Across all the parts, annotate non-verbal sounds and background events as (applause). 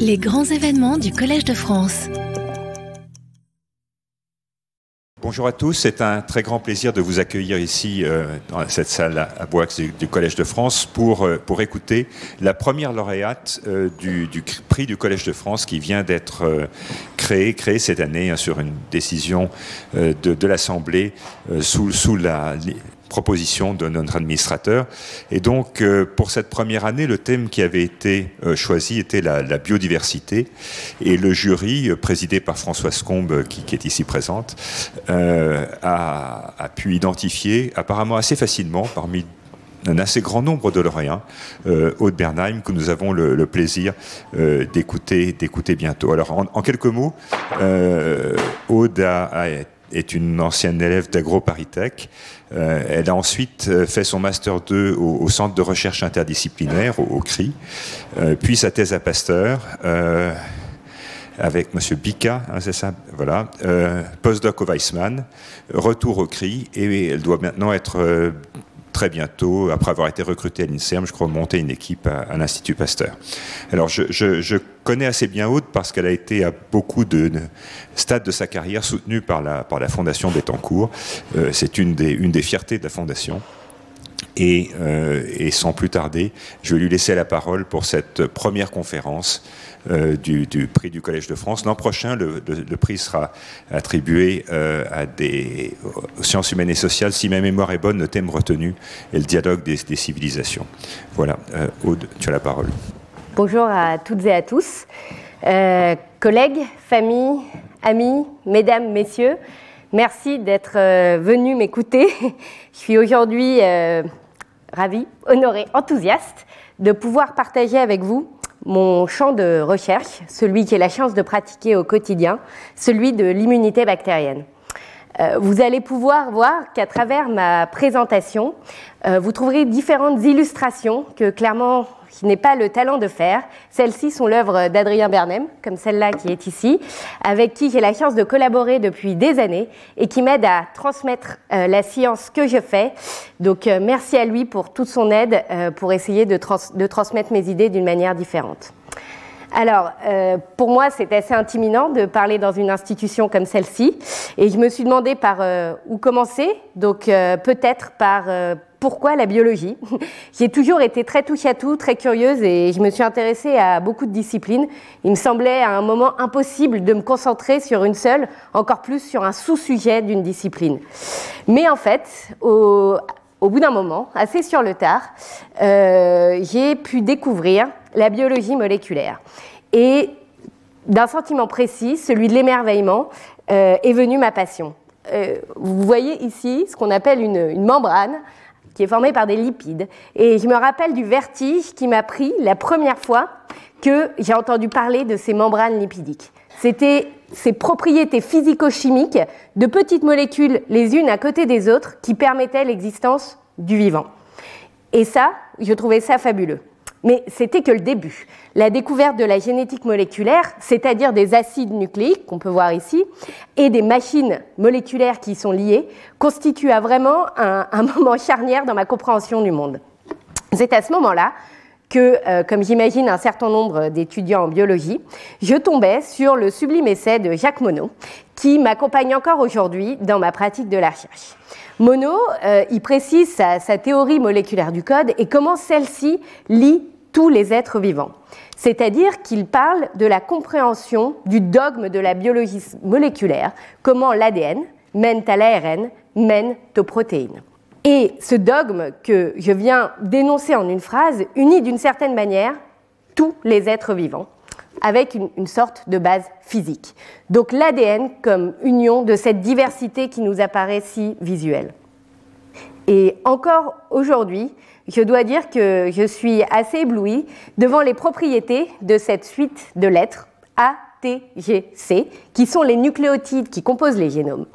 Les grands événements du Collège de France. Bonjour à tous, c'est un très grand plaisir de vous accueillir ici euh, dans cette salle à Boix du, Collège de France pour, euh, pour écouter la première lauréate euh, du, prix du Collège de France qui vient d'être créé, créé cette année hein, sur une décision de, l'Assemblée sous la, proposition de notre administrateur. Et donc, euh, pour cette première année, le thème qui avait été euh, choisi était la, biodiversité. Et le jury, euh, présidé par Françoise Combe, qui, est ici présente, a, pu identifier apparemment assez facilement parmi un assez grand nombre de lauréats, Aude Bernheim, que nous avons le, plaisir d'écouter, bientôt. Alors, en, quelques mots, Aude est une ancienne élève d'AgroParisTech. Euh, elle a ensuite euh, fait son Master 2 au, Centre de recherche interdisciplinaire, au, CRI, euh, puis sa thèse à Pasteur avec M. Bika, hein, c'est ça, voilà, postdoc au Weissmann, retour au CRI, et elle doit maintenant être très bientôt, après avoir été recrutée à l'INSERM, je crois, monter une équipe à, l'Institut Pasteur. Alors, je, connais assez bien Aude parce qu'elle a été à beaucoup de, stades de sa carrière soutenue par la, par la Fondation Bettencourt. Euh, c'est une des, une des fiertés de la Fondation. Et, euh, et, sans plus tarder, je vais lui laisser la parole pour cette première conférence euh, du, prix du Collège de France. L'an prochain, le, prix sera attribué euh, à des aux sciences humaines et sociales. Si ma mémoire est bonne, le thème retenu est le dialogue des, civilisations. Voilà, Aude, tu as la parole. Bonjour à toutes et à tous. collègues, familles, amis, mesdames, messieurs, merci d'être venus m'écouter. (laughs) Je suis aujourd'hui ravie, honorée, enthousiaste de pouvoir partager avec vous mon champ de recherche, celui qui est la chance de pratiquer au quotidien, celui de l'immunité bactérienne. Euh, vous allez pouvoir voir qu'à travers ma présentation, euh, vous trouverez différentes illustrations que clairement je n'ai pas le talent de faire. Celles-ci sont l'œuvre d'Adrien Bernem, comme celle-là qui est ici, avec qui j'ai la chance de collaborer depuis des années et qui m'aide à transmettre euh, la science que je fais. Donc merci à lui pour toute son aide pour essayer de transmettre mes idées d'une manière différente. Alors, euh, pour moi, c'est assez intimidant de parler dans une institution comme celle-ci. Et je me suis demandé par euh, où commencer. Donc, euh, peut-être par pourquoi la biologie. (laughs) J'ai toujours été très touche à tout, très curieuse et je me suis intéressée à beaucoup de disciplines. Il me semblait à un moment impossible de me concentrer sur une seule, encore plus sur un sous-sujet d'une discipline. Mais en fait, au, au bout d'un moment, assez sur le tard, j'ai pu découvrir la biologie moléculaire. Et d'un sentiment précis, celui de l'émerveillement, euh, est venue ma passion. Euh, vous voyez ici ce qu'on appelle une, membrane qui est formée par des lipides. Et je me rappelle du vertige qui m'a pris la première fois que j'ai entendu parler de ces membranes lipidiques. C'était ces propriétés physico-chimiques de petites molécules les unes à côté des autres qui permettaient l'existence du vivant. Et ça, je trouvais ça fabuleux. Mais c'était que le début. La découverte de la génétique moléculaire, c'est-à-dire des acides nucléiques qu'on peut voir ici, et des machines moléculaires qui y sont liées, constitue vraiment un, (laughs) moment charnière dans ma compréhension du monde. C'est à ce moment-là que, euh, comme j'imagine un certain nombre d'étudiants en biologie, je tombais sur le sublime essai de Jacques Monod, qui m'accompagne encore aujourd'hui dans ma pratique de la recherche. Monod, euh, il précise sa, théorie moléculaire du code et comment celle-ci lie tous les êtres vivants. C'est-à-dire qu'il parle de la compréhension du dogme de la biologie moléculaire, comment l'ADN mène à l'ARN, mène aux protéines. Et ce dogme que je viens d'énoncer en une phrase unit d'une certaine manière tous les êtres vivants avec une, une sorte de base physique. Donc l'ADN comme union de cette diversité qui nous apparaît si visuelle. Et encore aujourd'hui, je dois dire que je suis assez éblouie devant les propriétés de cette suite de lettres A, T, G, C, qui sont les nucléotides qui composent les génomes.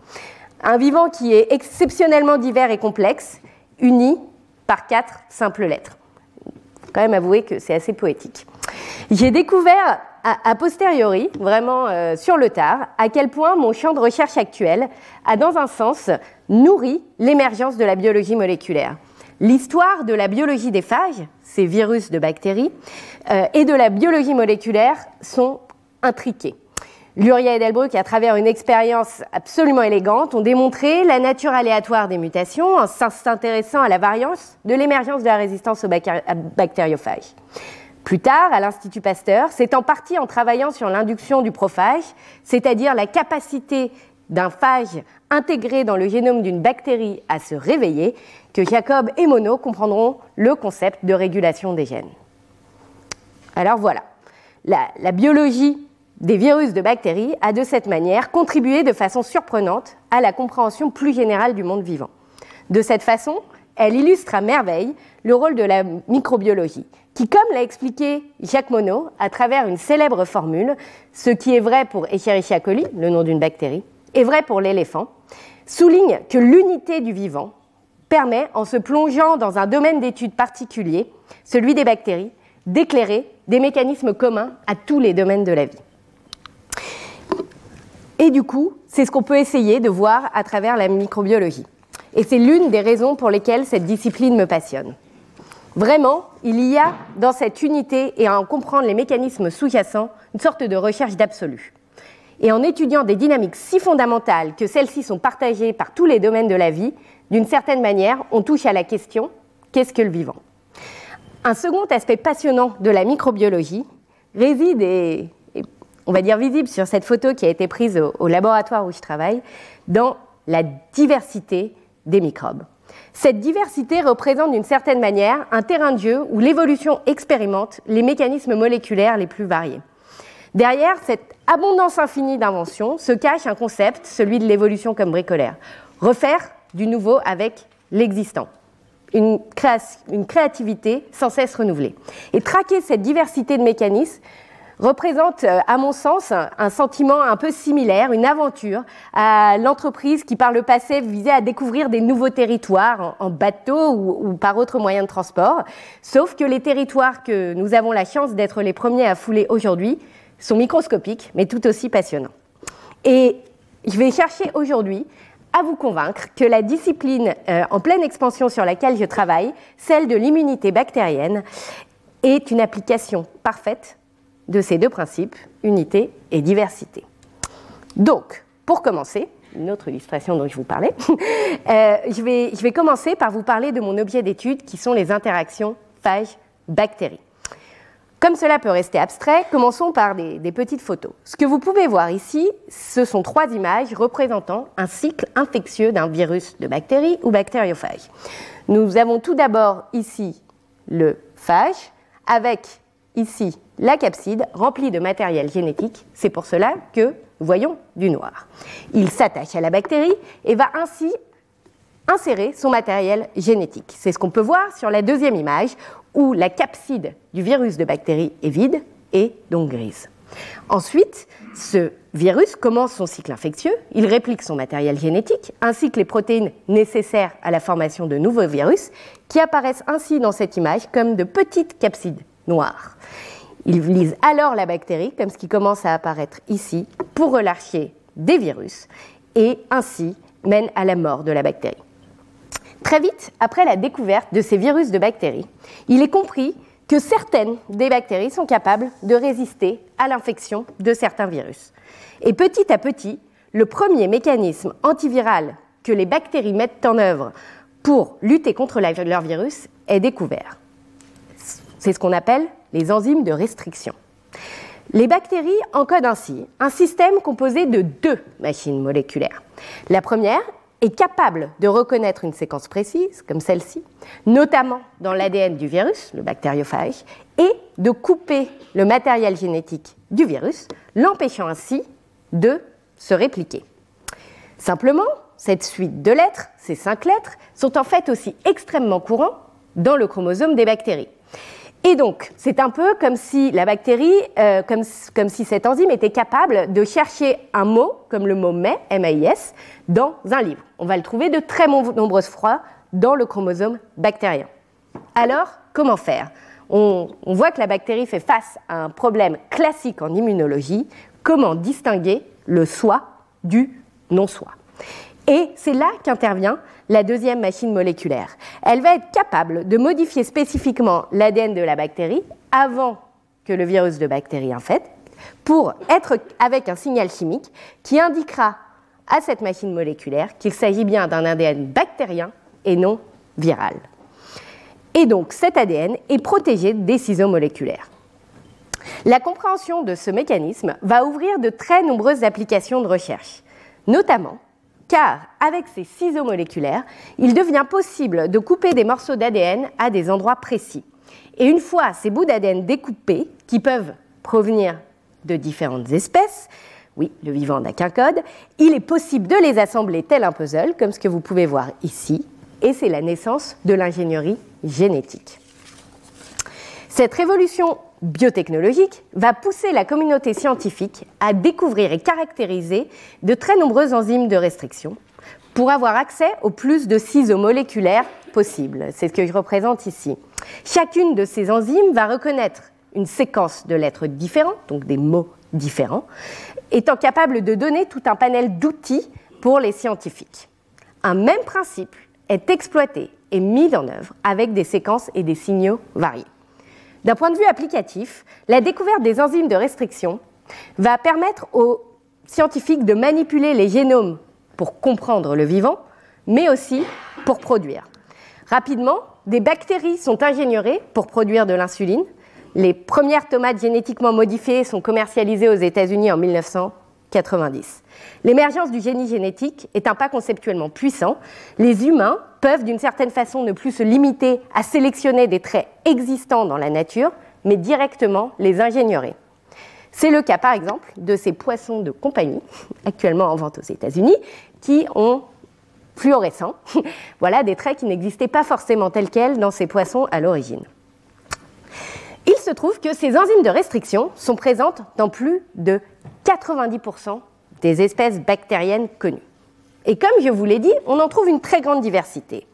Un vivant qui est exceptionnellement divers et complexe, uni par quatre simples lettres. Quand même avouer que c'est assez poétique. J'ai découvert a, posteriori, vraiment euh, sur le tard, à quel point mon champ de recherche actuel a, dans un sens, nourri l'émergence de la biologie moléculaire. L'histoire de la biologie des phages, ces virus de bactéries, euh, et de la biologie moléculaire sont intriquées. Luria et Delbruck, à travers une expérience absolument élégante, ont démontré la nature aléatoire des mutations en s'intéressant à la variance de l'émergence de la résistance aux bactériophages. Plus tard, à l'Institut Pasteur, c'est en partie en travaillant sur l'induction du prophage, c'est-à-dire la capacité d'un phage intégré dans le génome d'une bactérie à se réveiller, que Jacob et Monod comprendront le concept de régulation des gènes. Alors voilà, la, la biologie des virus de bactéries a de cette manière contribué de façon surprenante à la compréhension plus générale du monde vivant. De cette façon, elle illustre à merveille le rôle de la microbiologie, qui, comme l'a expliqué Jacques Monod à travers une célèbre formule, ce qui est vrai pour Escherichia coli, le nom d'une bactérie, est vrai pour l'éléphant, souligne que l'unité du vivant permet, en se plongeant dans un domaine d'étude particulier, celui des bactéries, d'éclairer des mécanismes communs à tous les domaines de la vie. Et du coup, c'est ce qu'on peut essayer de voir à travers la microbiologie. Et c'est l'une des raisons pour lesquelles cette discipline me passionne. Vraiment, il y a dans cette unité et en comprendre les mécanismes sous-jacents une sorte de recherche d'absolu. Et en étudiant des dynamiques si fondamentales que celles-ci sont partagées par tous les domaines de la vie, d'une certaine manière, on touche à la question qu'est-ce que le vivant? Un second aspect passionnant de la microbiologie réside, et, on va dire visible sur cette photo qui a été prise au, laboratoire où je travaille, dans la diversité des microbes. Cette diversité représente d'une certaine manière un terrain de jeu où l'évolution expérimente les mécanismes moléculaires les plus variés. Derrière cette abondance infinie d'inventions se cache un concept, celui de l'évolution comme bricolaire. Refaire du nouveau avec l'existant. Une, créativité sans cesse renouvelée. Et traquer cette diversité de mécanismes représente, euh, à mon sens, un sentiment un peu similaire, une aventure à l'entreprise qui, par le passé, visait à découvrir des nouveaux territoires en, bateau ou, par autre moyen de transport. Sauf que les territoires que nous avons la chance d'être les premiers à fouler aujourd'hui sont microscopiques, mais tout aussi passionnants. Et je vais chercher aujourd'hui à vous convaincre que la discipline euh, en pleine expansion sur laquelle je travaille, celle de l'immunité bactérienne, est une application parfaite de ces deux principes, unité et diversité. Donc, pour commencer, une autre illustration dont je vous parlais, (laughs) euh, je, vais, commencer par vous parler de mon objet d'étude qui sont les interactions phage-bactéries. Comme cela peut rester abstrait, commençons par des, petites photos. Ce que vous pouvez voir ici, ce sont trois images représentant un cycle infectieux d'un virus de bactéries ou bactériophage. Nous avons tout d'abord ici le phage avec ici la capside remplie de matériel génétique. C'est pour cela que nous voyons du noir. Il s'attache à la bactérie et va ainsi insérer son matériel génétique. C'est ce qu'on peut voir sur la deuxième image où la capside du virus de bactérie est vide et donc grise. Ensuite, ce virus commence son cycle infectieux, il réplique son matériel génétique ainsi que les protéines nécessaires à la formation de nouveaux virus qui apparaissent ainsi dans cette image comme de petites capsides noires. Il lise alors la bactérie, comme ce qui commence à apparaître ici, pour relâcher des virus, et ainsi mène à la mort de la bactérie. Très vite, après la découverte de ces virus de bactéries, il est compris que certaines des bactéries sont capables de résister à l'infection de certains virus. Et petit à petit, le premier mécanisme antiviral que les bactéries mettent en œuvre pour lutter contre leur virus est découvert. C'est ce qu'on appelle les enzymes de restriction. Les bactéries encodent ainsi un système composé de deux machines moléculaires. La première est capable de reconnaître une séquence précise, comme celle-ci, notamment dans l'ADN du virus, le bactériophage, et de couper le matériel génétique du virus, l'empêchant ainsi de se répliquer. Simplement, cette suite de lettres, ces cinq lettres, sont en fait aussi extrêmement courants dans le chromosome des bactéries. Et donc, c'est un peu comme si la bactérie, euh, comme, si cette enzyme était capable de chercher un mot, comme le mot mais, M-A-I-S, dans un livre. On va le trouver de très nombreuses fois dans le chromosome bactérien. Alors, comment faire? On voit que la bactérie fait face à un problème classique en immunologie, comment distinguer le soi du non-soi? Et c'est là qu'intervient la deuxième machine moléculaire. Elle va être capable de modifier spécifiquement l'ADN de la bactérie avant que le virus de bactérie infecte, pour être avec un signal chimique qui indiquera à cette machine moléculaire qu'il s'agit bien d'un ADN bactérien et non viral. Et donc cet ADN est protégé des ciseaux moléculaires. La compréhension de ce mécanisme va ouvrir de très nombreuses applications de recherche, notamment car avec ces ciseaux moléculaires, il devient possible de couper des morceaux d'ADN à des endroits précis. Et une fois ces bouts d'ADN découpés, qui peuvent provenir de différentes espèces, oui, le vivant n'a qu'un code, il est possible de les assembler tel un puzzle, comme ce que vous pouvez voir ici, et c'est la naissance de l'ingénierie génétique. Cette révolution biotechnologique va pousser la communauté scientifique à découvrir et caractériser de très nombreuses enzymes de restriction pour avoir accès au plus de ciseaux moléculaires possibles. C'est ce que je représente ici. Chacune de ces enzymes va reconnaître une séquence de lettres différentes, donc des mots différents, étant capable de donner tout un panel d'outils pour les scientifiques. Un même principe est exploité et mis en œuvre avec des séquences et des signaux variés. D'un point de vue applicatif, la découverte des enzymes de restriction va permettre aux scientifiques de manipuler les génomes pour comprendre le vivant, mais aussi pour produire. Rapidement, des bactéries sont ingénierées pour produire de l'insuline. Les premières tomates génétiquement modifiées sont commercialisées aux États-Unis en 1990. L'émergence du génie génétique est un pas conceptuellement puissant. Les humains peuvent d'une certaine façon ne plus se limiter à sélectionner des traits existants dans la nature, mais directement les ingénierer. C'est le cas par exemple de ces poissons de compagnie, (laughs) actuellement en vente aux États-Unis, qui ont fluorescents, (laughs) voilà des traits qui n'existaient pas forcément tels quels dans ces poissons à l'origine. Il se trouve que ces enzymes de restriction sont présentes dans plus de 90% des espèces bactériennes connues. Et comme je vous l'ai dit, on en trouve une très grande diversité.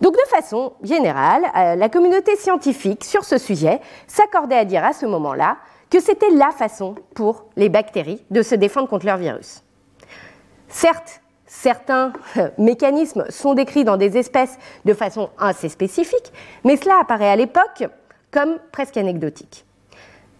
Donc de façon générale, euh, la communauté scientifique sur ce sujet s'accordait à dire à ce moment-là que c'était la façon pour les bactéries de se défendre contre leur virus. Certes, certains euh, mécanismes sont décrits dans des espèces de façon assez spécifique, mais cela apparaît à l'époque comme presque anecdotique.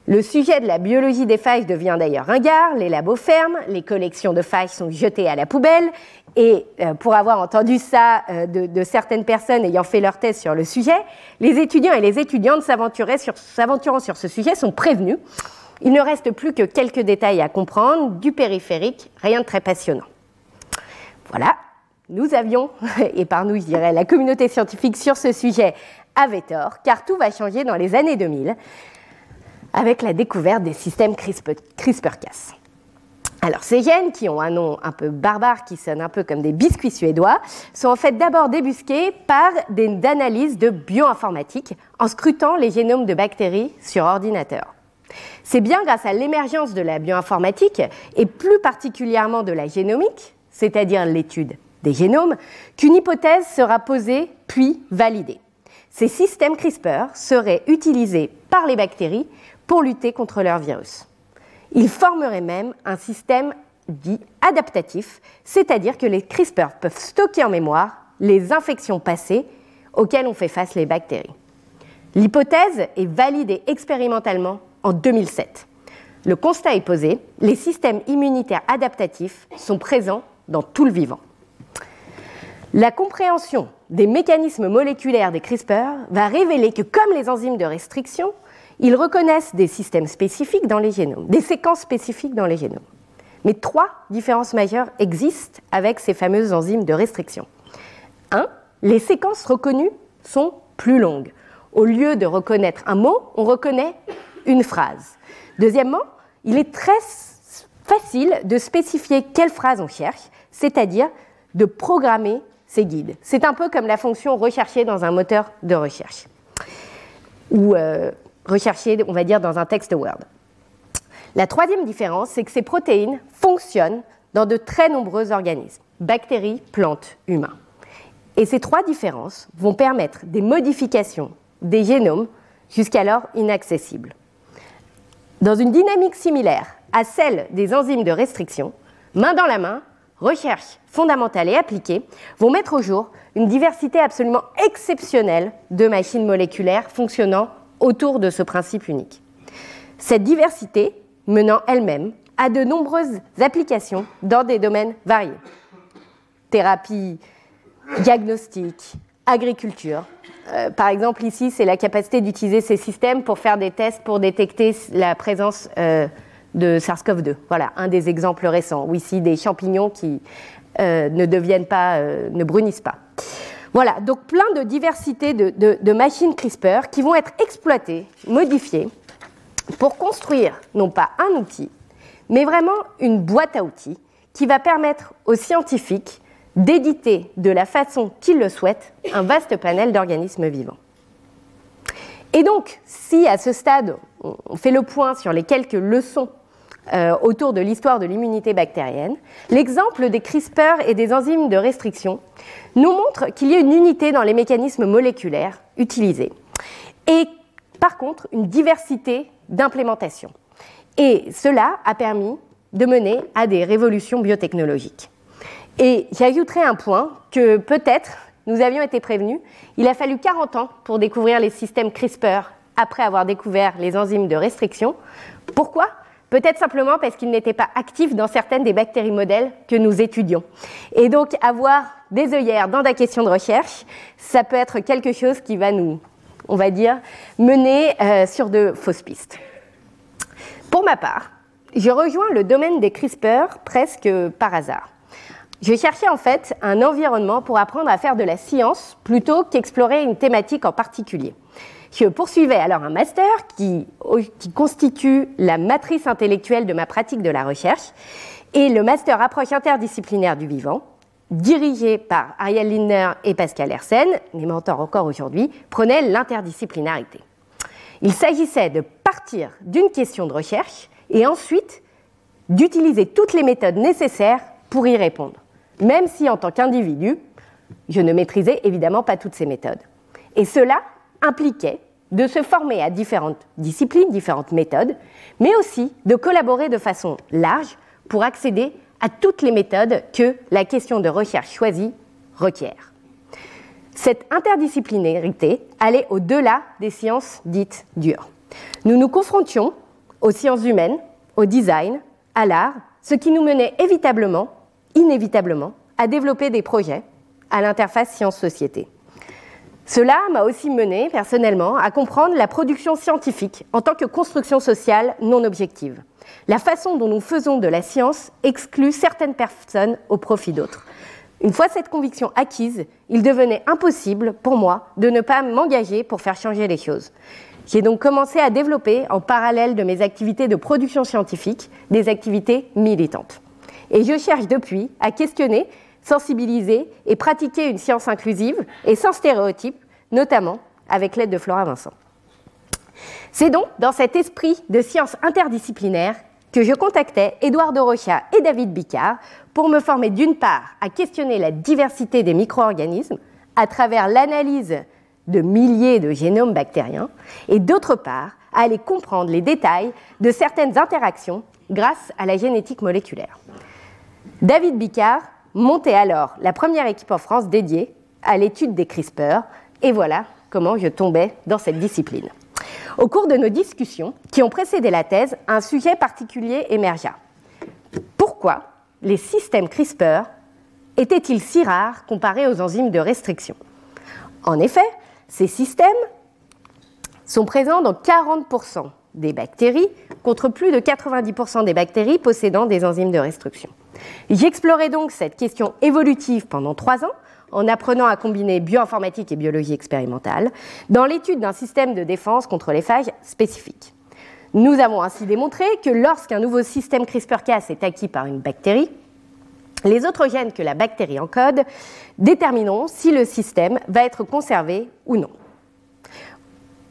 Le sujet de la biologie des failles devient d'ailleurs ringard, les labos ferment, les collections de failles sont jetées à la poubelle, et euh, pour avoir entendu ça euh, de, certaines personnes ayant fait leur thèse sur le sujet, les étudiants et les étudiantes s'aventurant sur ce sujet sont prévenus. Il ne reste plus que quelques détails à comprendre, du périphérique, rien de très passionnant. Voilà, nous avions, (laughs) et par nous je dirais la communauté scientifique sur ce sujet avait tort, car tout va changer dans les années 2000 avec la découverte des systèmes CRISPR-Cas. Alors, ces gènes, qui ont un nom un peu barbare, qui sonne un peu comme des biscuits suédois, sont en fait d'abord débusqués par des analyses de bioinformatique en scrutant les génomes de bactéries sur ordinateur. C'est bien grâce à l'émergence de la bioinformatique, et plus particulièrement de la génomique, c'est-à-dire l'étude des génomes, qu'une hypothèse sera posée puis validée. Ces systèmes CRISPR seraient utilisés par les bactéries pour lutter contre leur virus. Ils formeraient même un système dit adaptatif, c'est-à-dire que les CRISPR peuvent stocker en mémoire les infections passées auxquelles ont fait face les bactéries. L'hypothèse est validée expérimentalement en 2007. Le constat est posé, les systèmes immunitaires adaptatifs sont présents dans tout le vivant. La compréhension des mécanismes moléculaires des CRISPR va révéler que comme les enzymes de restriction, ils reconnaissent des systèmes spécifiques dans les génomes, des séquences spécifiques dans les génomes. Mais trois différences majeures existent avec ces fameuses enzymes de restriction. Un, les séquences reconnues sont plus longues. Au lieu de reconnaître un mot, on reconnaît une phrase. Deuxièmement, il est très facile de spécifier quelle phrase on cherche, c'est-à-dire de programmer ces guides. C'est un peu comme la fonction rechercher dans un moteur de recherche. Ou euh, rechercher, on va dire, dans un texte Word. La troisième différence, c'est que ces protéines fonctionnent dans de très nombreux organismes, bactéries, plantes, humains. Et ces trois différences vont permettre des modifications des génomes jusqu'alors inaccessibles. Dans une dynamique similaire à celle des enzymes de restriction, main dans la main, recherche fondamentale et appliquée vont mettre au jour une diversité absolument exceptionnelle de machines moléculaires fonctionnant autour de ce principe unique. Cette diversité menant elle-même à de nombreuses applications dans des domaines variés. Thérapie, diagnostic, agriculture. Euh, par exemple, ici, c'est la capacité d'utiliser ces systèmes pour faire des tests pour détecter la présence euh, de SARS-CoV-2. Voilà, un des exemples récents, ou ici des champignons qui euh, ne deviennent pas, ne brunissent pas. Voilà, donc plein de diversité de, de machines CRISPR qui vont être exploitées, modifiées, pour construire non pas un outil, mais vraiment une boîte à outils qui va permettre aux scientifiques d'éditer de la façon qu'ils le souhaitent un vaste panel d'organismes vivants. Et donc, si à ce stade, on fait le point sur les quelques leçons euh, autour de l'histoire de l'immunité bactérienne, l'exemple des CRISPR et des enzymes de restriction nous montre qu'il y a une unité dans les mécanismes moléculaires utilisés et par contre une diversité d'implémentation. Et cela a permis de mener à des révolutions biotechnologiques. Et j'ajouterai un point que peut-être nous avions été prévenus. Il a fallu 40 ans pour découvrir les systèmes CRISPR après avoir découvert les enzymes de restriction. Pourquoi? Peut-être simplement parce qu'ils n'étaient pas actifs dans certaines des bactéries modèles que nous étudions. Et donc avoir des œillères dans la question de recherche, ça peut être quelque chose qui va nous, on va dire, mener euh, sur de fausses pistes. Pour ma part, je rejoins le domaine des CRISPR presque par hasard. Je cherchais en fait un environnement pour apprendre à faire de la science plutôt qu'explorer une thématique en particulier. Je poursuivais alors un master qui, qui, constitue la matrice intellectuelle de ma pratique de la recherche et le master approche interdisciplinaire du vivant, dirigé par Ariel Lindner et Pascal Hersen, mes mentors encore aujourd'hui, prenait l'interdisciplinarité. Il s'agissait de partir d'une question de recherche et ensuite d'utiliser toutes les méthodes nécessaires pour y répondre même si en tant qu'individu, je ne maîtrisais évidemment pas toutes ces méthodes. Et cela impliquait de se former à différentes disciplines, différentes méthodes, mais aussi de collaborer de façon large pour accéder à toutes les méthodes que la question de recherche choisie requiert. Cette interdisciplinarité allait au-delà des sciences dites dures. Nous nous confrontions aux sciences humaines, au design, à l'art, ce qui nous menait évitablement inévitablement à développer des projets à l'interface science-société. Cela m'a aussi mené personnellement à comprendre la production scientifique en tant que construction sociale non objective. La façon dont nous faisons de la science exclut certaines personnes au profit d'autres. Une fois cette conviction acquise, il devenait impossible pour moi de ne pas m'engager pour faire changer les choses. J'ai donc commencé à développer, en parallèle de mes activités de production scientifique, des activités militantes. Et je cherche depuis à questionner, sensibiliser et pratiquer une science inclusive et sans stéréotypes, notamment avec l'aide de Flora Vincent. C'est donc dans cet esprit de science interdisciplinaire que je contactais Édouard de Rocha et David Bicard pour me former d'une part à questionner la diversité des micro-organismes à travers l'analyse de milliers de génomes bactériens et d'autre part à aller comprendre les détails de certaines interactions grâce à la génétique moléculaire. David Bicard montait alors la première équipe en France dédiée à l'étude des CRISPR, et voilà comment je tombais dans cette discipline. Au cours de nos discussions qui ont précédé la thèse, un sujet particulier émergea. Pourquoi les systèmes CRISPR étaient-ils si rares comparés aux enzymes de restriction? En effet, ces systèmes sont présents dans 40% des bactéries contre plus de 90% des bactéries possédant des enzymes de restriction. J'explorais donc cette question évolutive pendant trois ans en apprenant à combiner bioinformatique et biologie expérimentale dans l'étude d'un système de défense contre les phages spécifiques. Nous avons ainsi démontré que lorsqu'un nouveau système CRISPR-Cas est acquis par une bactérie, les autres gènes que la bactérie encode détermineront si le système va être conservé ou non.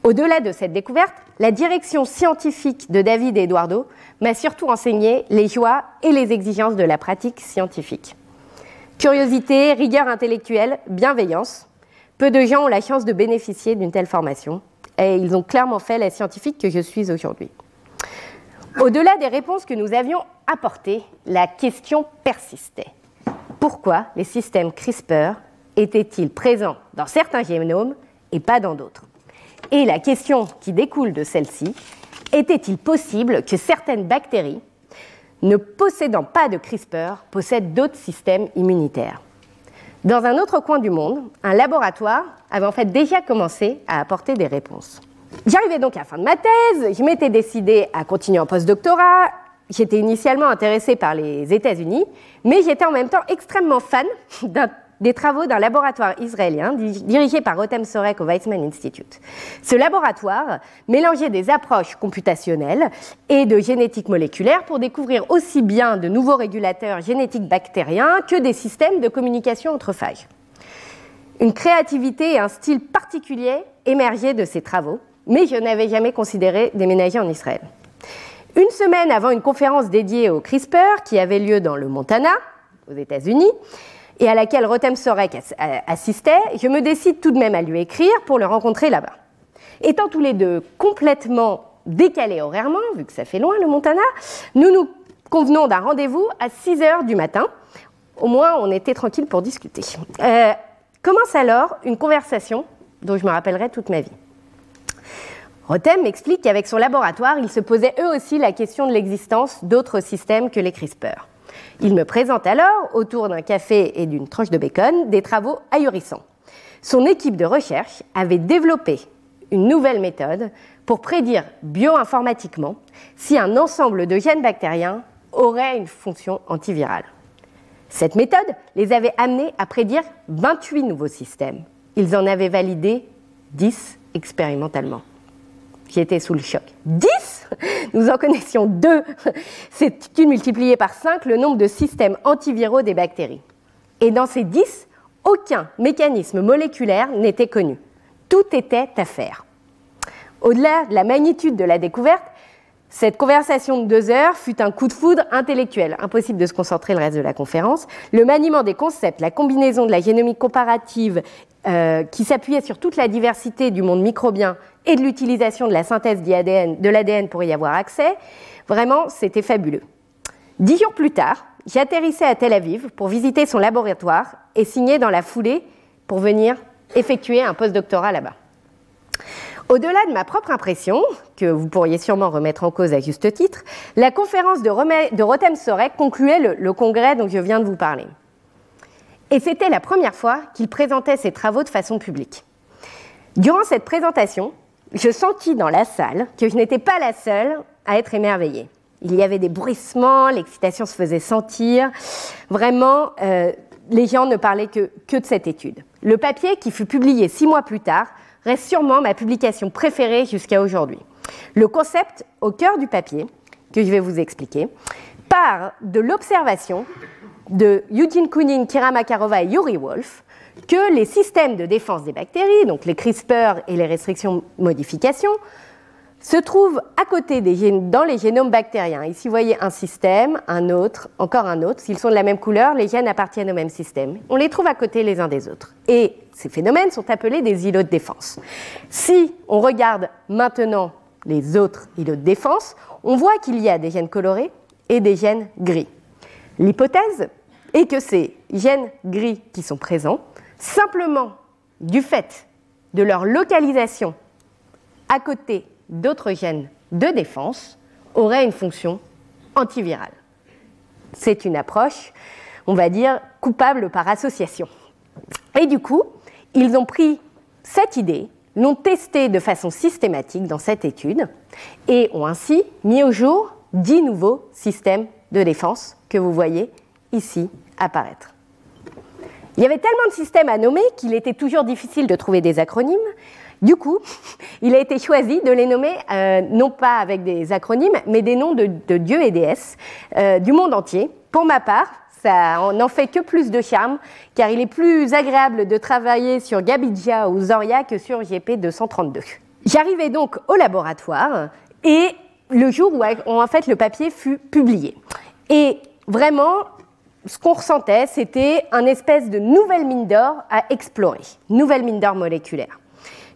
Au-delà de cette découverte, la direction scientifique de David et Eduardo m'a surtout enseigné les joies et les exigences de la pratique scientifique. Curiosité, rigueur intellectuelle, bienveillance. Peu de gens ont la chance de bénéficier d'une telle formation et ils ont clairement fait la scientifique que je suis aujourd'hui. Au-delà des réponses que nous avions apportées, la question persistait. pourquoi les systèmes CRISPR étaient-ils présents dans certains génomes et pas dans d'autres? Et la question qui découle de celle-ci, était-il possible que certaines bactéries, ne possédant pas de CRISPR, possèdent d'autres systèmes immunitaires? Dans un autre coin du monde, un laboratoire avait en fait déjà commencé à apporter des réponses. J'arrivais donc à la fin de ma thèse, je m'étais décidée à continuer en postdoctorat. J'étais initialement intéressée par les États-Unis, mais j'étais en même temps extrêmement fan des travaux d'un laboratoire israélien dirigé par Rotem Sorek au Weizmann Institute. Ce laboratoire mélangeait des approches computationnelles et de génétique moléculaire pour découvrir aussi bien de nouveaux régulateurs génétiques bactériens que des systèmes de communication entre phages. Une créativité et un style particulier émergeaient de ces travaux, mais je n'avais jamais considéré déménager en Israël. Une semaine avant une conférence dédiée au CRISPR qui avait lieu dans le Montana, aux États-Unis, et à laquelle Rotem Sorek assistait, je me décide tout de même à lui écrire pour le rencontrer là-bas. Étant tous les deux complètement décalés horairement, vu que ça fait loin le Montana, nous nous convenons d'un rendez-vous à 6 heures du matin. Au moins, on était tranquille pour discuter. Euh, commence alors une conversation dont je me rappellerai toute ma vie. Rotem m'explique qu'avec son laboratoire, il se posait eux aussi la question de l'existence d'autres systèmes que les CRISPR. Il me présente alors, autour d'un café et d'une tranche de bacon, des travaux ahurissants. Son équipe de recherche avait développé une nouvelle méthode pour prédire bioinformatiquement si un ensemble de gènes bactériens aurait une fonction antivirale. Cette méthode les avait amenés à prédire 28 nouveaux systèmes. Ils en avaient validé 10 expérimentalement qui étaient sous le choc. 10 Nous en connaissions deux. C'est une multiplié par 5 le nombre de systèmes antiviraux des bactéries. Et dans ces 10, aucun mécanisme moléculaire n'était connu. Tout était à faire. Au-delà de la magnitude de la découverte, cette conversation de deux heures fut un coup de foudre intellectuel. Impossible de se concentrer le reste de la conférence. Le maniement des concepts, la combinaison de la génomique comparative euh, qui s'appuyait sur toute la diversité du monde microbien et de l'utilisation de la synthèse de l'ADN pour y avoir accès, vraiment, c'était fabuleux. Dix jours plus tard, j'atterrissais à Tel Aviv pour visiter son laboratoire et signer dans la foulée pour venir effectuer un postdoctorat là-bas. Au-delà de ma propre impression, que vous pourriez sûrement remettre en cause à juste titre, la conférence de, Rotem Sorek concluait le, congrès dont je viens de vous parler. Et c'était la première fois qu'il présentait ses travaux de façon publique. Durant cette présentation, je sentis dans la salle que je n'étais pas la seule à être émerveillée. Il y avait des bruissements, l'excitation se faisait sentir. Vraiment, euh, les gens ne parlaient que, que de cette étude. Le papier, qui fut publié six mois plus tard, reste sûrement ma publication préférée jusqu'à aujourd'hui. Le concept au cœur du papier, que je vais vous expliquer, part de l'observation de Eugene Koonin, Kira Makarova et Yuri Wolf que les systèmes de défense des bactéries, donc les CRISPR et les restrictions modifications, se trouvent à côté dans les génomes bactériens. Ici, vous voyez un système, un autre, encore un autre. S'ils sont de la même couleur, les gènes appartiennent au même système. On les trouve à côté les uns des autres. Et ces phénomènes sont appelés des îlots de défense. Si on regarde maintenant les autres îlots de défense, on voit qu'il y a des gènes colorés et des gènes gris. L'hypothèse est que ces gènes gris qui sont présents, simplement du fait de leur localisation à côté d'autres gènes de défense auraient une fonction antivirale. C'est une approche, on va dire, coupable par association. Et du coup, ils ont pris cette idée, l'ont testée de façon systématique dans cette étude et ont ainsi mis au jour dix nouveaux systèmes de défense que vous voyez ici apparaître. Il y avait tellement de systèmes à nommer qu'il était toujours difficile de trouver des acronymes. Du coup, (laughs) il a été choisi de les nommer euh, non pas avec des acronymes, mais des noms de, dieux et déesses euh, du monde entier. Pour ma part, ça n'en fait que plus de charme, car il est plus agréable de travailler sur Gabidja ou Zoria que sur GP 232. J'arrivais donc au laboratoire et le jour où en fait le papier fut publié. Et vraiment, ce qu'on ressentait, c'était un espèce de nouvelle mine d'or à explorer, nouvelle mine d'or moléculaire.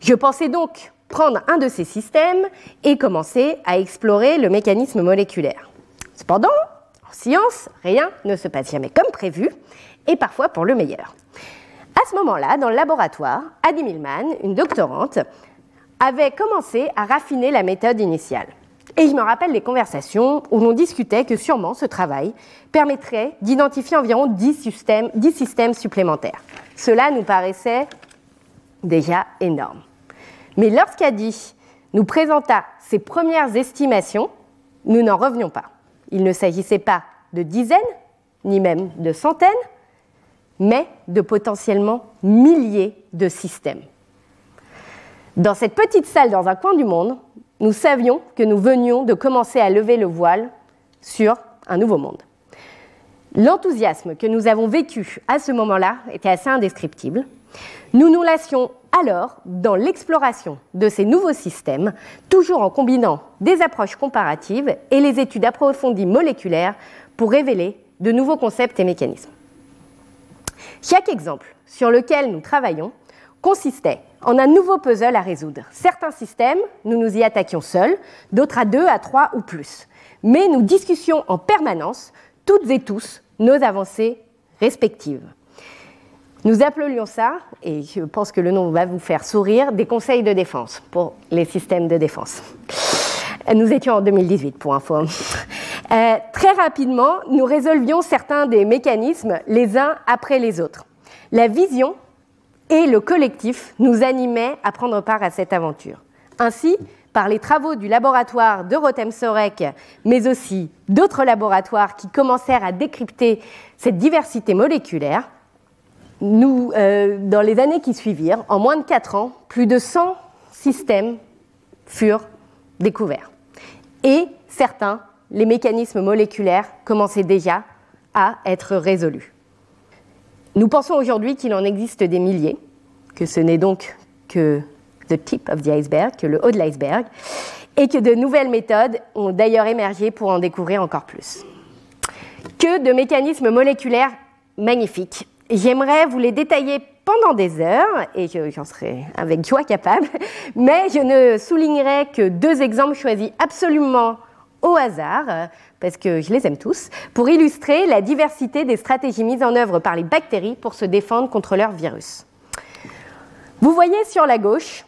Je pensais donc prendre un de ces systèmes et commencer à explorer le mécanisme moléculaire. Cependant, en science, rien ne se passe jamais comme prévu et parfois pour le meilleur. À ce moment-là, dans le laboratoire, Adi Millman, une doctorante, avait commencé à raffiner la méthode initiale. Et je me rappelle les conversations où l'on discutait que sûrement ce travail permettrait d'identifier environ 10 systèmes, 10 systèmes supplémentaires. Cela nous paraissait déjà énorme. Mais lorsqu'Adi nous présenta ses premières estimations, nous n'en revenions pas. Il ne s'agissait pas de dizaines, ni même de centaines, mais de potentiellement milliers de systèmes. Dans cette petite salle dans un coin du monde, nous savions que nous venions de commencer à lever le voile sur un nouveau monde. L'enthousiasme que nous avons vécu à ce moment-là était assez indescriptible. Nous nous lassions alors dans l'exploration de ces nouveaux systèmes, toujours en combinant des approches comparatives et les études approfondies moléculaires pour révéler de nouveaux concepts et mécanismes. Chaque exemple sur lequel nous travaillons consistait en un nouveau puzzle à résoudre. Certains systèmes, nous nous y attaquions seuls, d'autres à deux, à trois ou plus. Mais nous discussions en permanence, toutes et tous, nos avancées respectives. Nous appelions ça, et je pense que le nom va vous faire sourire, des conseils de défense pour les systèmes de défense. Nous étions en 2018 pour info. Euh, très rapidement, nous résolvions certains des mécanismes les uns après les autres. La vision et le collectif nous animaient à prendre part à cette aventure. Ainsi, par les travaux du laboratoire de Rotem-Sorek, mais aussi d'autres laboratoires qui commencèrent à décrypter cette diversité moléculaire, euh, dans les années qui suivirent, en moins de 4 ans, plus de 100 systèmes furent découverts. Et certains, les mécanismes moléculaires, commençaient déjà à être résolus. Nous pensons aujourd'hui qu'il en existe des milliers, que ce n'est donc que le haut de l'iceberg, et que de nouvelles méthodes ont d'ailleurs émergé pour en découvrir encore plus. Que de mécanismes moléculaires magnifiques J'aimerais vous les détailler pendant des heures, et j'en serai avec joie capable, (laughs) mais je ne soulignerai que deux exemples choisis absolument au hasard, parce que je les aime tous, pour illustrer la diversité des stratégies mises en œuvre par les bactéries pour se défendre contre leurs virus. Vous voyez sur la gauche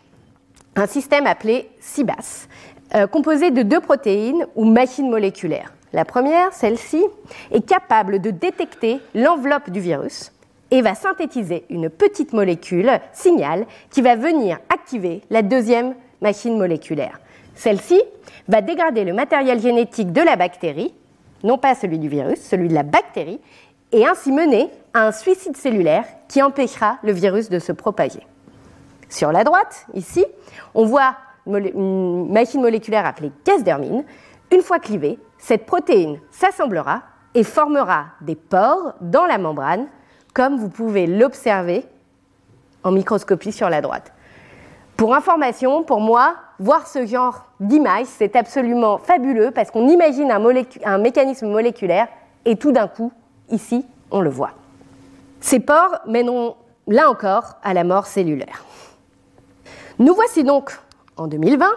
un système appelé CIBAS, euh, composé de deux protéines ou machines moléculaires. La première, celle-ci, est capable de détecter l'enveloppe du virus et va synthétiser une petite molécule, signal, qui va venir activer la deuxième machine moléculaire. Celle-ci va dégrader le matériel génétique de la bactérie, non pas celui du virus, celui de la bactérie, et ainsi mener à un suicide cellulaire qui empêchera le virus de se propager. Sur la droite, ici, on voit une machine moléculaire appelée casdermine. Une fois clivée, cette protéine s'assemblera et formera des pores dans la membrane comme vous pouvez l'observer en microscopie sur la droite. Pour information, pour moi, voir ce genre d'image, c'est absolument fabuleux parce qu'on imagine un, mécanisme moléculaire et tout d'un coup, ici, on le voit. Ces pores mèneront, là encore, à la mort cellulaire. Nous voici donc en 2020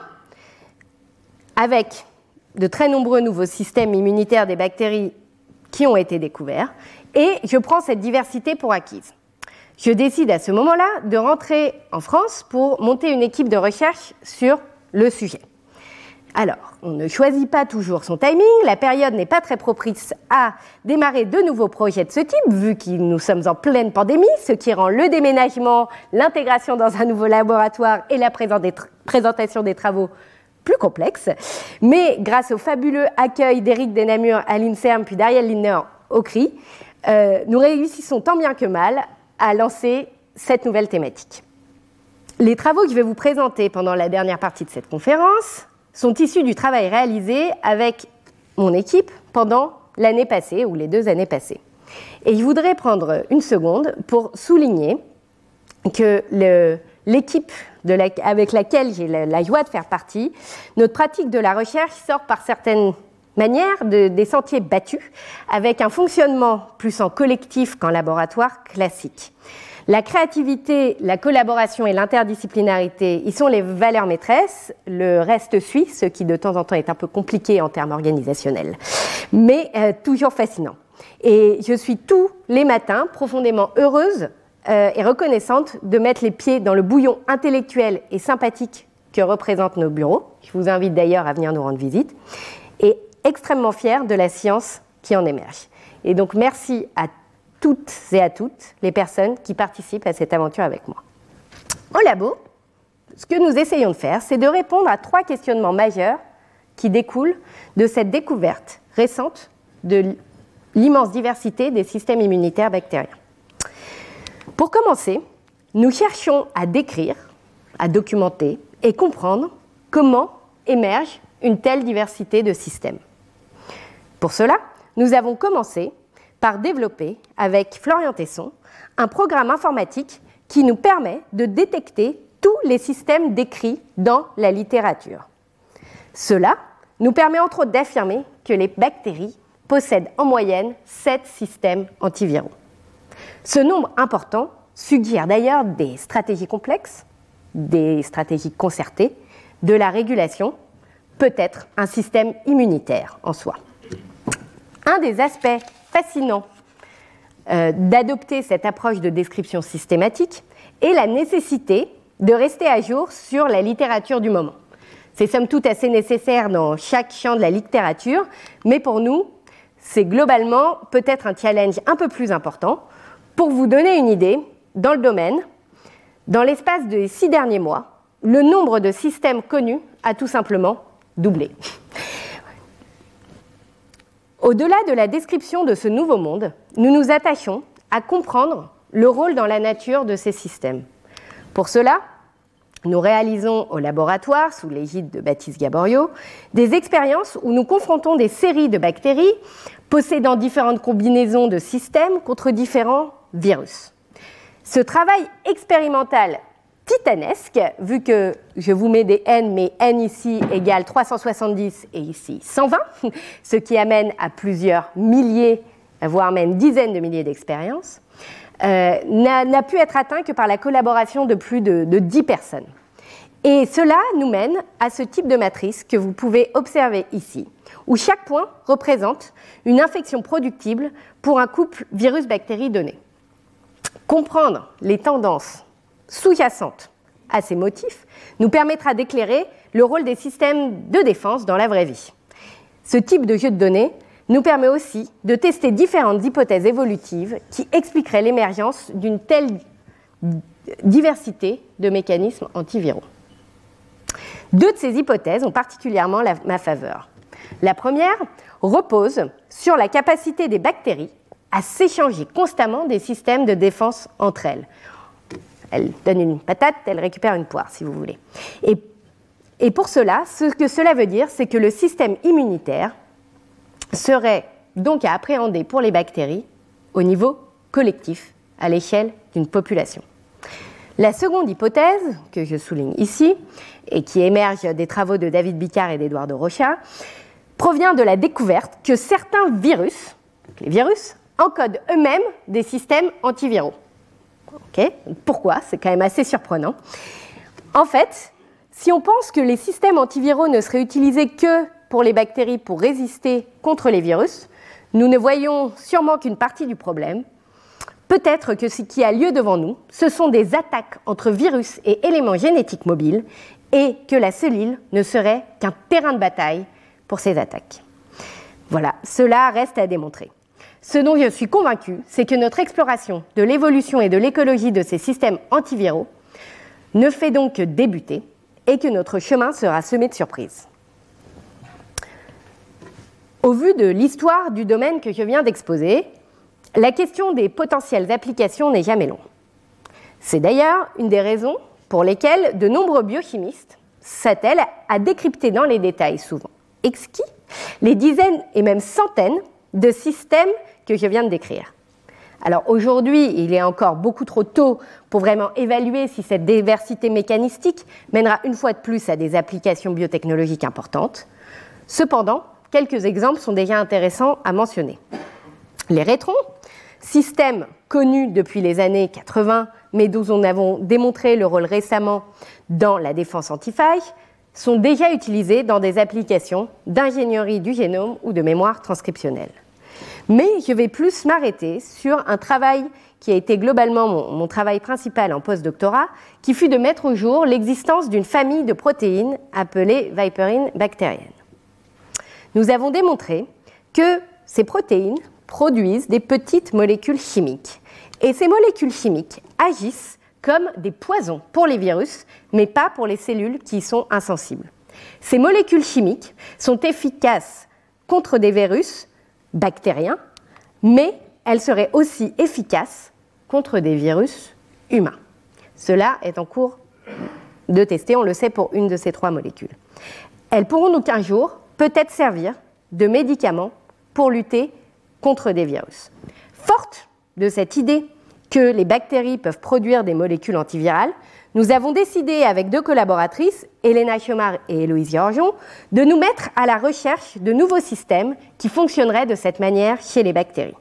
avec de très nombreux nouveaux systèmes immunitaires des bactéries qui ont été découverts et je prends cette diversité pour acquise. Je décide à ce moment-là de rentrer en France pour monter une équipe de recherche sur le sujet. Alors, on ne choisit pas toujours son timing, la période n'est pas très propice à démarrer de nouveaux projets de ce type, vu que nous sommes en pleine pandémie, ce qui rend le déménagement, l'intégration dans un nouveau laboratoire et la présentation des travaux plus complexes. Mais grâce au fabuleux accueil d'Éric Denamur à l'INSERM puis d'Ariel Lindner au CRI, euh, nous réussissons tant bien que mal à lancer cette nouvelle thématique. Les travaux que je vais vous présenter pendant la dernière partie de cette conférence sont issus du travail réalisé avec mon équipe pendant l'année passée ou les deux années passées. Et je voudrais prendre une seconde pour souligner que l'équipe avec laquelle j'ai la joie de faire partie, notre pratique de la recherche sort par certaines manière des sentiers battus, avec un fonctionnement plus en collectif qu'en laboratoire classique. La créativité, la collaboration et l'interdisciplinarité, y sont les valeurs maîtresses. Le reste suit, ce qui de temps en temps est un peu compliqué en termes organisationnels, mais euh, toujours fascinant. Et je suis tous les matins profondément heureuse euh, et reconnaissante de mettre les pieds dans le bouillon intellectuel et sympathique que représentent nos bureaux. Je vous invite d'ailleurs à venir nous rendre visite. Et extrêmement fière de la science qui en émerge. Et donc merci à toutes et à toutes les personnes qui participent à cette aventure avec moi. Au labo, ce que nous essayons de faire, c'est de répondre à trois questionnements majeurs qui découlent de cette découverte récente de l'immense diversité des systèmes immunitaires bactériens. Pour commencer, nous cherchons à décrire, à documenter et comprendre comment émerge une telle diversité de systèmes. Pour cela, nous avons commencé par développer avec Florian Tesson un programme informatique qui nous permet de détecter tous les systèmes décrits dans la littérature. Cela nous permet entre autres d'affirmer que les bactéries possèdent en moyenne 7 systèmes antiviraux. Ce nombre important suggère d'ailleurs des stratégies complexes, des stratégies concertées, de la régulation, peut-être un système immunitaire en soi. Un des aspects fascinants euh, d'adopter cette approche de description systématique est la nécessité de rester à jour sur la littérature du moment. C'est somme toute assez nécessaire dans chaque champ de la littérature, mais pour nous, c'est globalement peut-être un challenge un peu plus important. Pour vous donner une idée, dans le domaine, dans l'espace des six derniers mois, le nombre de systèmes connus a tout simplement doublé. Au-delà de la description de ce nouveau monde, nous nous attachons à comprendre le rôle dans la nature de ces systèmes. Pour cela, nous réalisons au laboratoire, sous l'égide de Baptiste Gaborio, des expériences où nous confrontons des séries de bactéries possédant différentes combinaisons de systèmes contre différents virus. Ce travail expérimental titanesque, vu que je vous mets des n, mais n ici égale 370 et ici 120, (laughs) ce qui amène à plusieurs milliers, voire même dizaines de milliers d'expériences, euh, n'a pu être atteint que par la collaboration de plus de, de 10 personnes. Et cela nous mène à ce type de matrice que vous pouvez observer ici, où chaque point représente une infection productible pour un couple virus-bactérie donné. Comprendre les tendances sous-jacentes à ces motifs nous permettra d'éclairer le rôle des systèmes de défense dans la vraie vie. Ce type de jeu de données nous permet aussi de tester différentes hypothèses évolutives qui expliqueraient l'émergence d'une telle diversité de mécanismes antiviraux. Deux de ces hypothèses ont particulièrement ma faveur. La première repose sur la capacité des bactéries à s'échanger constamment des systèmes de défense entre elles. Elle donne une patate, elle récupère une poire, si vous voulez. Et, pour cela, ce que cela veut dire, c'est que le système immunitaire serait donc à appréhender pour les bactéries au niveau collectif, à l'échelle d'une population. La seconde hypothèse, que je souligne ici, et qui émerge des travaux de David Bicard et d'Edouard Rocha, provient de la découverte que certains virus, les virus, encodent eux-mêmes des systèmes antiviraux. Pourquoi C'est quand même assez surprenant. En fait, si on pense que les systèmes antiviraux ne seraient utilisés que pour les bactéries pour résister contre les virus, nous ne voyons sûrement qu'une partie du problème. Peut-être que ce qui a lieu devant nous, ce sont des attaques entre virus et éléments génétiques mobiles et que la cellule ne serait qu'un terrain de bataille pour ces attaques. Voilà, cela reste à démontrer. Ce dont je suis convaincue, c'est que notre exploration de l'évolution et de l'écologie de ces systèmes antiviraux ne fait donc que débuter et que notre chemin sera semé de surprises. Au vu de l'histoire du domaine que je viens d'exposer, la question des potentielles applications n'est jamais longue. C'est d'ailleurs une des raisons pour lesquelles de nombreux biochimistes s'attellent à décrypter dans les détails souvent exquis les dizaines et même centaines de systèmes que je viens de décrire. Alors aujourd'hui, il est encore beaucoup trop tôt pour vraiment évaluer si cette diversité mécanistique mènera une fois de plus à des applications biotechnologiques importantes. Cependant, quelques exemples sont déjà intéressants à mentionner. Les rétrons, système connu depuis les années 80, mais dont nous avons démontré le rôle récemment dans la défense antifaille, sont déjà utilisés dans des applications d'ingénierie du génome ou de mémoire transcriptionnelle. Mais je vais plus m'arrêter sur un travail qui a été globalement mon, travail principal en postdoctorat, qui fut de mettre au jour l'existence d'une famille de protéines appelées viperines bactériennes. Nous avons démontré que ces protéines produisent des petites molécules chimiques. Et ces molécules chimiques agissent comme des poisons pour les virus, mais pas pour les cellules qui y sont insensibles. Ces molécules chimiques sont efficaces contre des virus bactériens, mais elles seraient aussi efficaces contre des virus humains. Cela est en cours de tester, on le sait pour une de ces trois molécules. Elles pourront donc un jour peut-être servir de médicaments pour lutter contre des virus. Forte de cette idée que les bactéries peuvent produire des molécules antivirales, nous avons décidé avec deux collaboratrices, Elena Chomar et Héloïse Georgion, de nous mettre à la recherche de nouveaux systèmes qui fonctionneraient de cette manière chez les bactéries.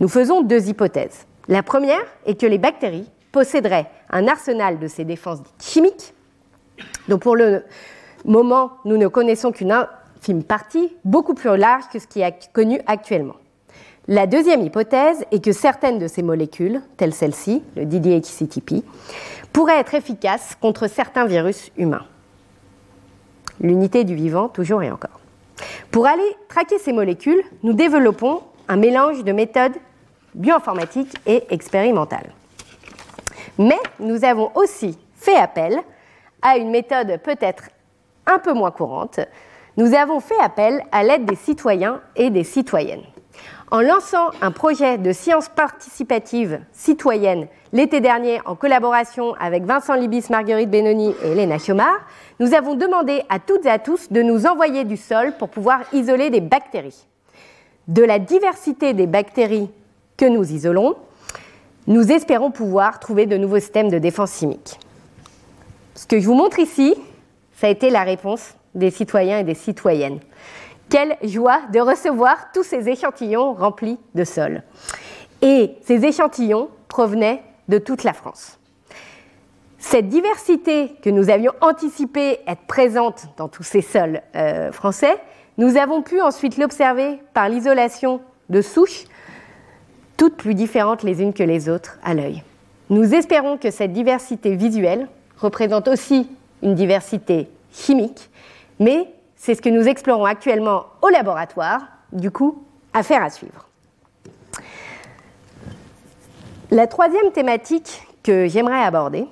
Nous faisons deux hypothèses. La première est que les bactéries posséderaient un arsenal de ces défenses chimiques, dont pour le moment nous ne connaissons qu'une infime partie, beaucoup plus large que ce qui est connu actuellement. La deuxième hypothèse est que certaines de ces molécules, telles celle-ci, le DDHCTP, pourraient être efficaces contre certains virus humains. L'unité du vivant, toujours et encore. Pour aller traquer ces molécules, nous développons un mélange de méthodes bioinformatiques et expérimentales. Mais nous avons aussi fait appel à une méthode peut-être un peu moins courante. Nous avons fait appel à l'aide des citoyens et des citoyennes en lançant un projet de science participative citoyenne l'été dernier en collaboration avec Vincent Libis, Marguerite Benoni et Elena Chiomar, nous avons demandé à toutes et à tous de nous envoyer du sol pour pouvoir isoler des bactéries. De la diversité des bactéries que nous isolons, nous espérons pouvoir trouver de nouveaux systèmes de défense chimique. Ce que je vous montre ici, ça a été la réponse des citoyens et des citoyennes. Quelle joie de recevoir tous ces échantillons remplis de sol. Et ces échantillons provenaient de toute la France. Cette diversité que nous avions anticipé être présente dans tous ces sols euh, français, nous avons pu ensuite l'observer par l'isolation de souches, toutes plus différentes les unes que les autres à l'œil. Nous espérons que cette diversité visuelle représente aussi une diversité chimique, mais c'est ce que nous explorons actuellement au laboratoire, du coup, affaire à suivre. La troisième thématique que j'aimerais aborder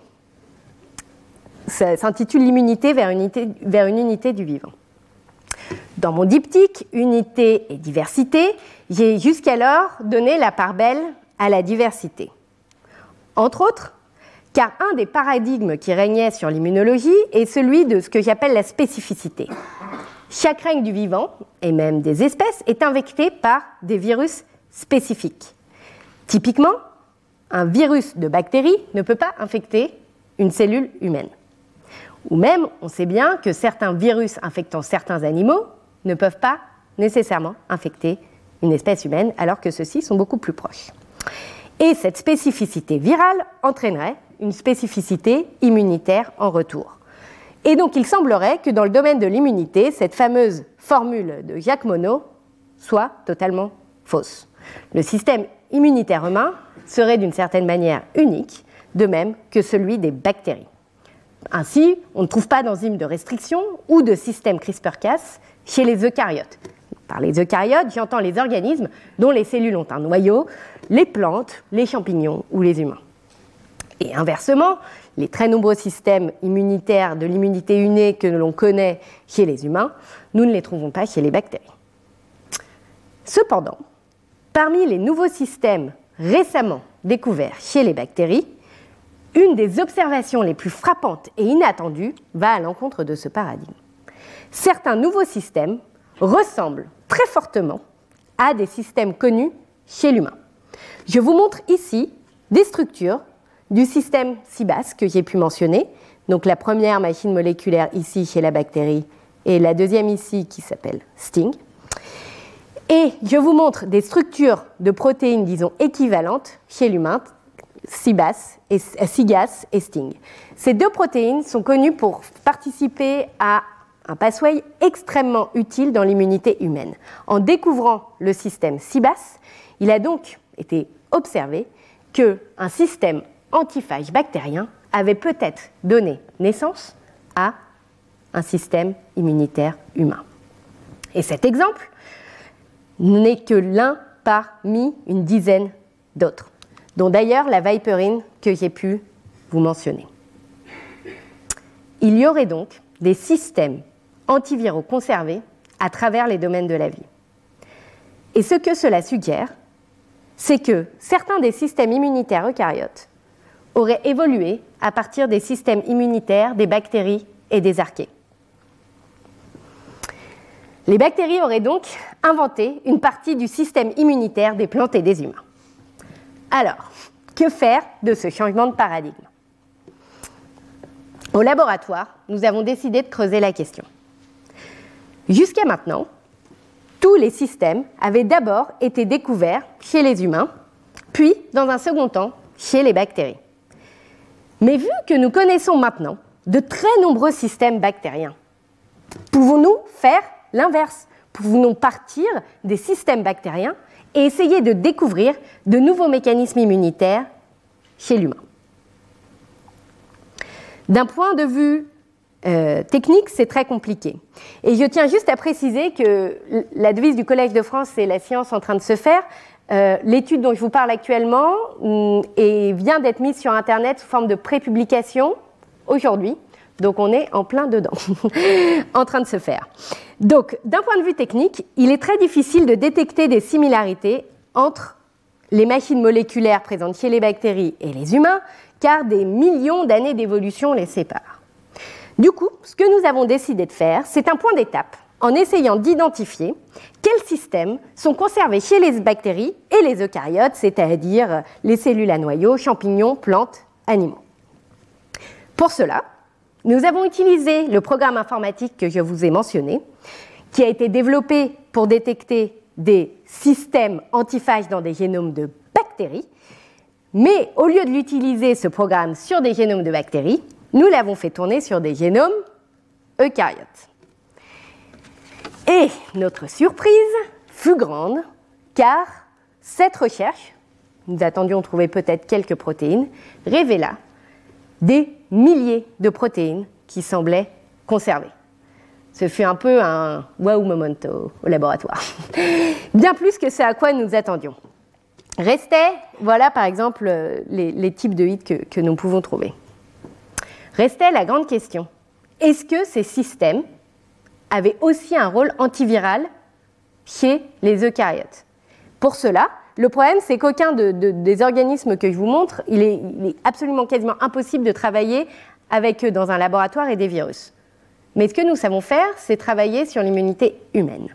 s'intitule l'immunité vers, une unité du vivant. Dans mon diptyque Unité et diversité, j'ai jusqu'alors donné la part belle à la diversité. Entre autres, car un des paradigmes qui régnait sur l'immunologie est celui de ce que j'appelle la spécificité. Chaque règne du vivant, et même des espèces, est infecté par des virus spécifiques. Typiquement, un virus de bactérie ne peut pas infecter une cellule humaine. Ou même, on sait bien que certains virus infectant certains animaux ne peuvent pas nécessairement infecter une espèce humaine, alors que ceux-ci sont beaucoup plus proches. Et cette spécificité virale entraînerait une spécificité immunitaire en retour. Et donc il semblerait que dans le domaine de l'immunité, cette fameuse formule de Jacques Monod soit totalement fausse. Le système immunitaire humain serait d'une certaine manière unique, de même que celui des bactéries. Ainsi, on ne trouve pas d'enzymes de restriction ou de système CRISPR-Cas chez les eucaryotes. Par les eucaryotes, j'entends les organismes dont les cellules ont un noyau, les plantes, les champignons ou les humains. Et inversement, les très nombreux systèmes immunitaires de l'immunité innée que l'on connaît chez les humains, nous ne les trouvons pas chez les bactéries. Cependant, parmi les nouveaux systèmes récemment découverts chez les bactéries, une des observations les plus frappantes et inattendues va à l'encontre de ce paradigme. Certains nouveaux systèmes ressemblent très fortement à des systèmes connus chez l'humain. Je vous montre ici des structures du système CIBAS que j'ai pu mentionner. Donc la première machine moléculaire ici chez la bactérie et la deuxième ici qui s'appelle STING. Et je vous montre des structures de protéines, disons, équivalentes chez l'humain, CIBAS et, SIGAS et STING. Ces deux protéines sont connues pour participer à un passway extrêmement utile dans l'immunité humaine. En découvrant le système SIBAS, il a donc été observé qu'un système antiphage bactérien avait peut-être donné naissance à un système immunitaire humain. Et cet exemple n'est que l'un parmi une dizaine d'autres, dont d'ailleurs la viperine que j'ai pu vous mentionner. Il y aurait donc des systèmes antiviraux conservés à travers les domaines de la vie. Et ce que cela suggère, c'est que certains des systèmes immunitaires eucaryotes auraient évolué à partir des systèmes immunitaires des bactéries et des archées. Les bactéries auraient donc inventé une partie du système immunitaire des plantes et des humains. Alors, que faire de ce changement de paradigme? Au laboratoire, nous avons décidé de creuser la question. Jusqu'à maintenant, tous les systèmes avaient d'abord été découverts chez les humains, puis, dans un second temps, chez les bactéries. Mais vu que nous connaissons maintenant de très nombreux systèmes bactériens, pouvons-nous faire l'inverse? Pouvons-nous partir des systèmes bactériens et essayer de découvrir de nouveaux mécanismes immunitaires chez l'humain? D'un point de vue euh, technique, c'est très compliqué. Et je tiens juste à préciser que la devise du Collège de France, c'est la science en train de se faire. Euh, l'étude dont je vous parle actuellement mm, vient d'être mise sur Internet sous forme de prépublication aujourd'hui. Donc on est en plein dedans, (laughs) en train de se faire. Donc d'un point de vue technique, il est très difficile de détecter des similarités entre les machines moléculaires présentes chez les bactéries et les humains, car des millions d'années d'évolution les séparent. Du coup, ce que nous avons décidé de faire, c'est un point d'étape en essayant d'identifier quels systèmes sont conservés chez les bactéries et les eucaryotes, c'est-à-dire les cellules à noyaux, champignons, plantes, animaux. Pour cela, nous avons utilisé le programme informatique que je vous ai mentionné, qui a été développé pour détecter des systèmes antiphages dans des génomes de bactéries. Mais au lieu de l'utiliser, ce programme, sur des génomes de bactéries, nous l'avons fait tourner sur des génomes eucaryotes. Et notre surprise fut grande, car cette recherche, nous attendions trouver peut-être quelques protéines, révéla des milliers de protéines qui semblaient conservées. Ce fut un peu un wow moment au, laboratoire. (laughs) Bien plus que ce à quoi nous attendions. Restait, voilà par exemple les, types de hits que nous pouvons trouver. Restait la grande question. Est-ce que ces systèmes avaient aussi un rôle antiviral chez les eucaryotes Pour cela, le problème, c'est qu'aucun des organismes que je vous montre, il est, absolument quasiment impossible de travailler avec eux dans un laboratoire et des virus. Mais ce que nous savons faire, c'est travailler sur l'immunité humaine.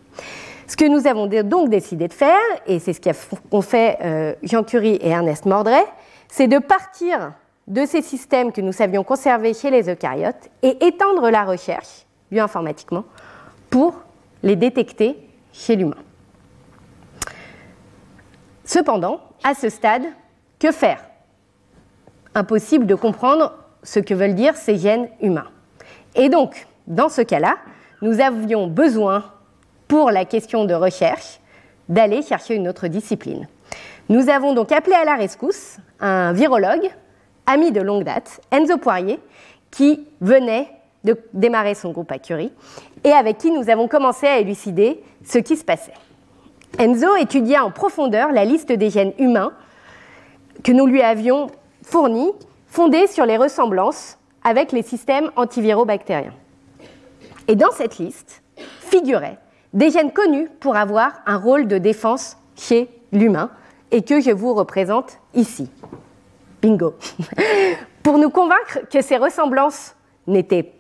Ce que nous avons donc décidé de faire, et c'est ce qu'ont fait euh, Jean Curie et Ernest Mordray, c'est de partir de ces systèmes que nous savions conserver chez les eucaryotes et étendre la recherche bioinformatiquement pour les détecter chez l'humain. Cependant, à ce stade, que faire? Impossible de comprendre ce que veulent dire ces gènes humains. Et donc, dans ce cas-là, nous avions besoin, pour la question de recherche, d'aller chercher une autre discipline. Nous avons donc appelé à la rescousse un virologue, ami de longue date, Enzo Poirier, qui venait de démarrer son groupe à Curie et avec qui nous avons commencé à élucider ce qui se passait. Enzo étudia en profondeur la liste des gènes humains que nous lui avions fournis, fondés sur les ressemblances avec les systèmes antiviraux bactériens. Et dans cette liste figuraient des gènes connus pour avoir un rôle de défense chez l'humain et que je vous représente ici. Bingo. (laughs) pour nous convaincre que ces ressemblances n'étaient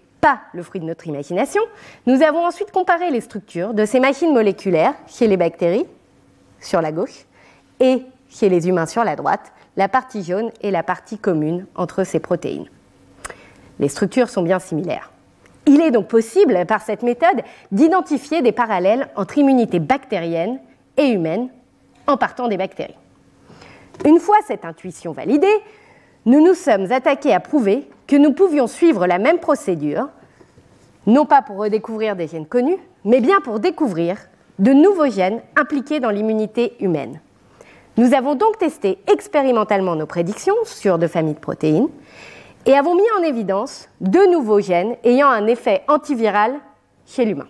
le fruit de notre imagination, nous avons ensuite comparé les structures de ces machines moléculaires chez les bactéries, sur la gauche, et chez les humains sur la droite, la partie jaune et la partie commune entre ces protéines. Les structures sont bien similaires. Il est donc possible, par cette méthode, d'identifier des parallèles entre immunité bactérienne et humaine en partant des bactéries. Une fois cette intuition validée, nous nous sommes attaqués à prouver que nous pouvions suivre la même procédure, non pas pour redécouvrir des gènes connus, mais bien pour découvrir de nouveaux gènes impliqués dans l'immunité humaine. Nous avons donc testé expérimentalement nos prédictions sur deux familles de protéines et avons mis en évidence deux nouveaux gènes ayant un effet antiviral chez l'humain.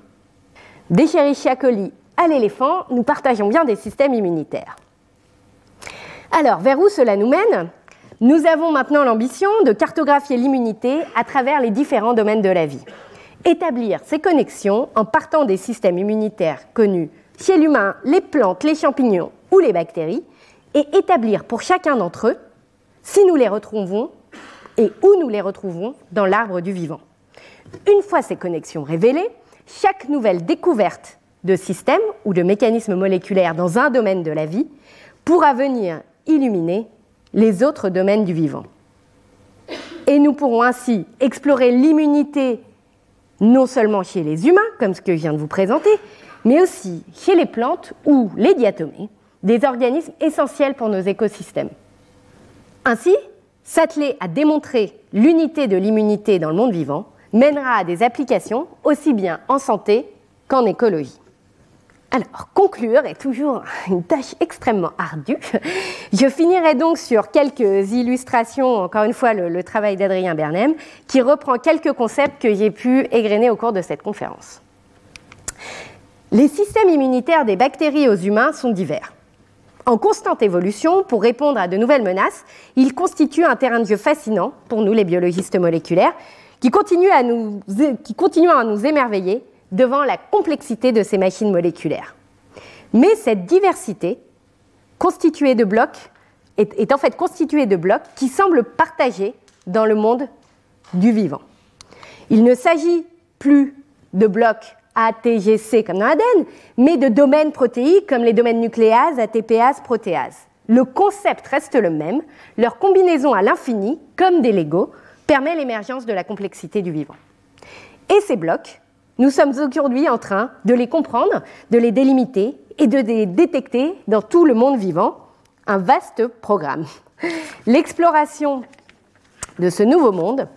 D'Escherichia coli à l'éléphant, nous partageons bien des systèmes immunitaires. Alors, vers où cela nous mène? Nous avons maintenant l'ambition de cartographier l'immunité à travers les différents domaines de la vie. Établir ces connexions en partant des systèmes immunitaires connus chez l'humain, les plantes, les champignons ou les bactéries, et établir pour chacun d'entre eux si nous les retrouvons et où nous les retrouvons dans l'arbre du vivant. Une fois ces connexions révélées, chaque nouvelle découverte de système ou de mécanisme moléculaire dans un domaine de la vie pourra venir illuminer les autres domaines du vivant. Et nous pourrons ainsi explorer l'immunité non seulement chez les humains, comme ce que je viens de vous présenter, mais aussi chez les plantes ou les diatomées, des organismes essentiels pour nos écosystèmes. Ainsi, s'atteler à démontrer l'unité de l'immunité dans le monde vivant mènera à des applications aussi bien en santé qu'en écologie. Alors, conclure est toujours une tâche extrêmement ardue. Je finirai donc sur quelques illustrations, encore une fois le, travail d'Adrien Bernem, qui reprend quelques concepts que j'ai pu égrener au cours de cette conférence. Les systèmes immunitaires des bactéries aux humains sont divers. En constante évolution, pour répondre à de nouvelles menaces, ils constituent un terrain de jeu fascinant pour nous, les biologistes moléculaires, qui continuent à nous émerveiller devant la complexité de ces machines moléculaires. Mais cette diversité, constituée de blocs, est, en fait constituée de blocs qui semblent partagés dans le monde du vivant. Il ne s'agit plus de blocs ATGC comme dans l'ADN, mais de domaines protéiques comme les domaines nucléases, ATPase, protéases. Le concept reste le même, leur combinaison à l'infini, comme des Legos, permet l'émergence de la complexité du vivant. Et ces blocs, nous sommes aujourd'hui en train de les comprendre, de les délimiter et de les détecter dans tout le monde vivant. Un vaste programme. L'exploration de ce nouveau monde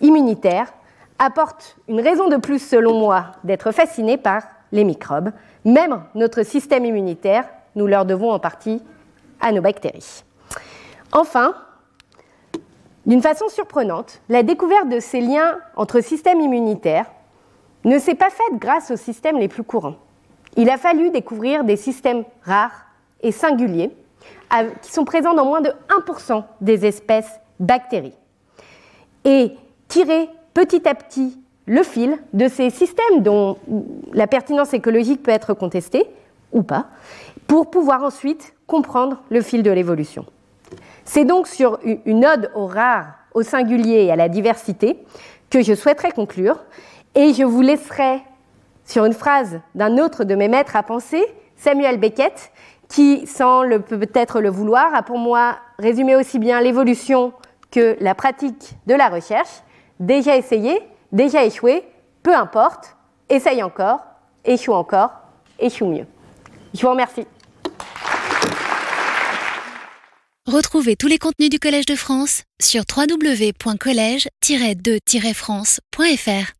immunitaire apporte une raison de plus, selon moi, d'être fasciné par les microbes. Même notre système immunitaire, nous leur devons en partie à nos bactéries. Enfin, d'une façon surprenante, la découverte de ces liens entre systèmes immunitaires ne s'est pas faite grâce aux systèmes les plus courants. Il a fallu découvrir des systèmes rares et singuliers qui sont présents dans moins de 1% des espèces bactéries. Et tirer petit à petit le fil de ces systèmes dont la pertinence écologique peut être contestée ou pas, pour pouvoir ensuite comprendre le fil de l'évolution. C'est donc sur une ode au rare, au singulier et à la diversité que je souhaiterais conclure, et je vous laisserai sur une phrase d'un autre de mes maîtres à penser, Samuel Beckett, qui, sans peut-être le vouloir, a pour moi résumé aussi bien l'évolution que la pratique de la recherche. Déjà essayé, déjà échoué, peu importe, essaye encore, échoue encore, échoue mieux. Je vous remercie. Retrouvez tous les contenus du Collège de France sur www.colège-2-france.fr.